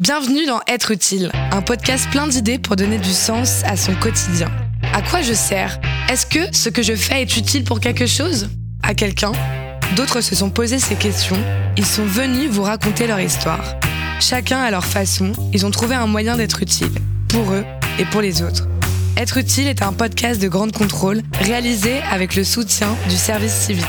Bienvenue dans Être utile, un podcast plein d'idées pour donner du sens à son quotidien. À quoi je sers? Est-ce que ce que je fais est utile pour quelque chose? À quelqu'un? D'autres se sont posés ces questions. Ils sont venus vous raconter leur histoire. Chacun à leur façon, ils ont trouvé un moyen d'être utile, pour eux et pour les autres. Être utile est un podcast de grande contrôle réalisé avec le soutien du service civique.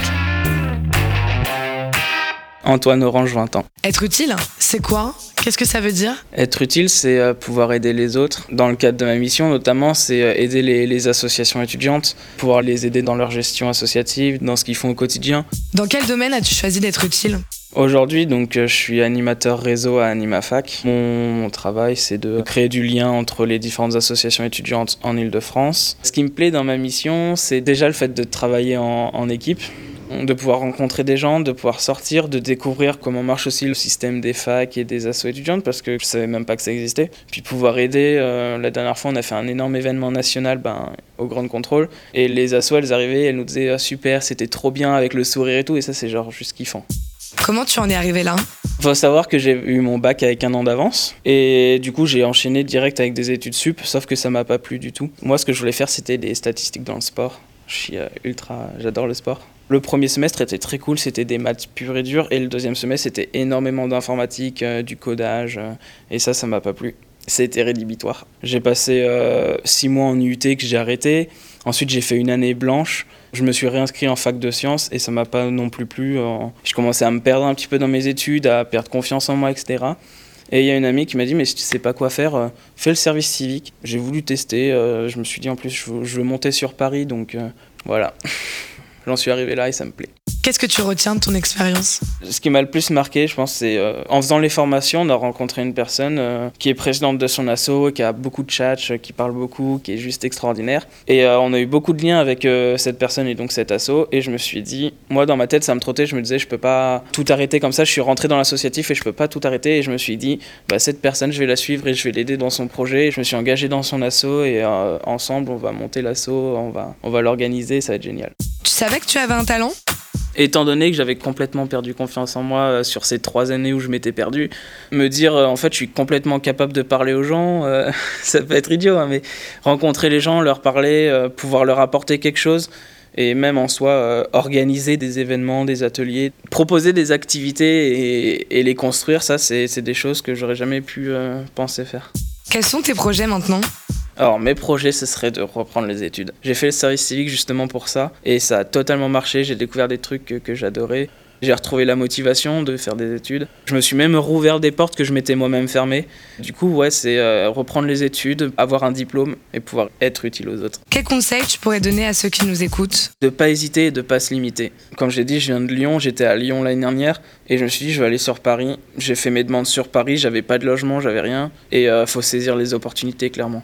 Antoine Orange, 20 ans. Être utile, c'est quoi? Qu'est-ce que ça veut dire? Être utile, c'est euh, pouvoir aider les autres. Dans le cadre de ma mission, notamment, c'est euh, aider les, les, associations étudiantes, pouvoir les aider dans leur gestion associative, dans ce qu'ils font au quotidien. Dans quel domaine as-tu choisi d'être utile? Aujourd'hui, donc, euh, je suis animateur réseau à AnimaFac. Mon travail, c'est de créer du lien entre les différentes associations étudiantes en Ile-de-France. Ce qui me plaît dans ma mission, c'est déjà le fait de travailler en, en équipe de pouvoir rencontrer des gens, de pouvoir sortir, de découvrir comment marche aussi le système des facs et des assos étudiantes parce que je savais même pas que ça existait. Puis pouvoir aider, euh, la dernière fois on a fait un énorme événement national ben, au Grand Contrôle et les assos elles arrivaient, elles nous disaient ah, super, c'était trop bien avec le sourire et tout et ça c'est genre juste kiffant. Comment tu en es arrivé là? Faut savoir que j'ai eu mon bac avec un an d'avance et du coup j'ai enchaîné direct avec des études sup, sauf que ça m'a pas plu du tout. Moi ce que je voulais faire c'était des statistiques dans le sport. Je suis euh, ultra, j'adore le sport. Le premier semestre était très cool, c'était des maths pures et dures, et le deuxième semestre c'était énormément d'informatique, euh, du codage, euh, et ça, ça m'a pas plu. C'était rédhibitoire. J'ai passé euh, six mois en UT que j'ai arrêté. Ensuite, j'ai fait une année blanche. Je me suis réinscrit en fac de sciences et ça m'a pas non plus plu. Je commençais à me perdre un petit peu dans mes études, à perdre confiance en moi, etc. Et il y a une amie qui m'a dit, mais si tu sais pas quoi faire, fais le service civique. J'ai voulu tester. je me suis dit, en plus, je veux, monter sur Paris, donc voilà. J'en suis arrivé là et ça me plaît. Qu'est-ce que tu retiens de ton expérience Ce qui m'a le plus marqué, je pense, c'est euh, en faisant les formations, on a rencontré une personne euh, qui est présidente de son asso, qui a beaucoup de chats, euh, qui parle beaucoup, qui est juste extraordinaire. Et on a eu beaucoup de liens avec cette personne et donc cet asso. Et je me suis dit, moi dans ma tête, ça me trottait, je me disais, je peux pas tout arrêter comme ça. Je suis rentré dans l'associatif et je peux pas tout arrêter. Et je me suis dit, bah, cette personne, je vais la suivre et je vais l'aider dans son projet. Et je me suis engagé dans son asso et ensemble, on va monter l'asso, on va, on va l'organiser, ça va être génial. Tu savais que tu avais un talent? Étant donné que j'avais complètement perdu confiance en moi euh, sur ces trois années où je m'étais perdu, me dire euh, en fait je suis complètement capable de parler aux gens, euh, ça peut être idiot, hein, mais rencontrer les gens, leur parler, pouvoir leur apporter quelque chose, et même en soi organiser des événements, des ateliers, proposer des activités et, et les construire, ça c'est des choses que j'aurais jamais pu penser faire. Quels sont tes projets maintenant? Alors mes projets, ce serait de reprendre les études. J'ai fait le service civique justement pour ça et ça a totalement marché. J'ai découvert des trucs que, j'adorais. J'ai retrouvé la motivation de faire des études. Je me suis même rouvert des portes que je m'étais moi-même fermées. Du coup, ouais, c'est euh, reprendre les études, avoir un diplôme et pouvoir être utile aux autres. Quel conseil tu pourrais donner à ceux qui nous écoutent? De pas hésiter et de pas se limiter. Comme j'ai dit, je viens de Lyon, j'étais à Lyon l'année dernière et je me suis dit, je vais aller sur Paris. J'ai fait mes demandes sur Paris, j'avais pas de logement, j'avais rien et il euh, faut saisir les opportunités clairement.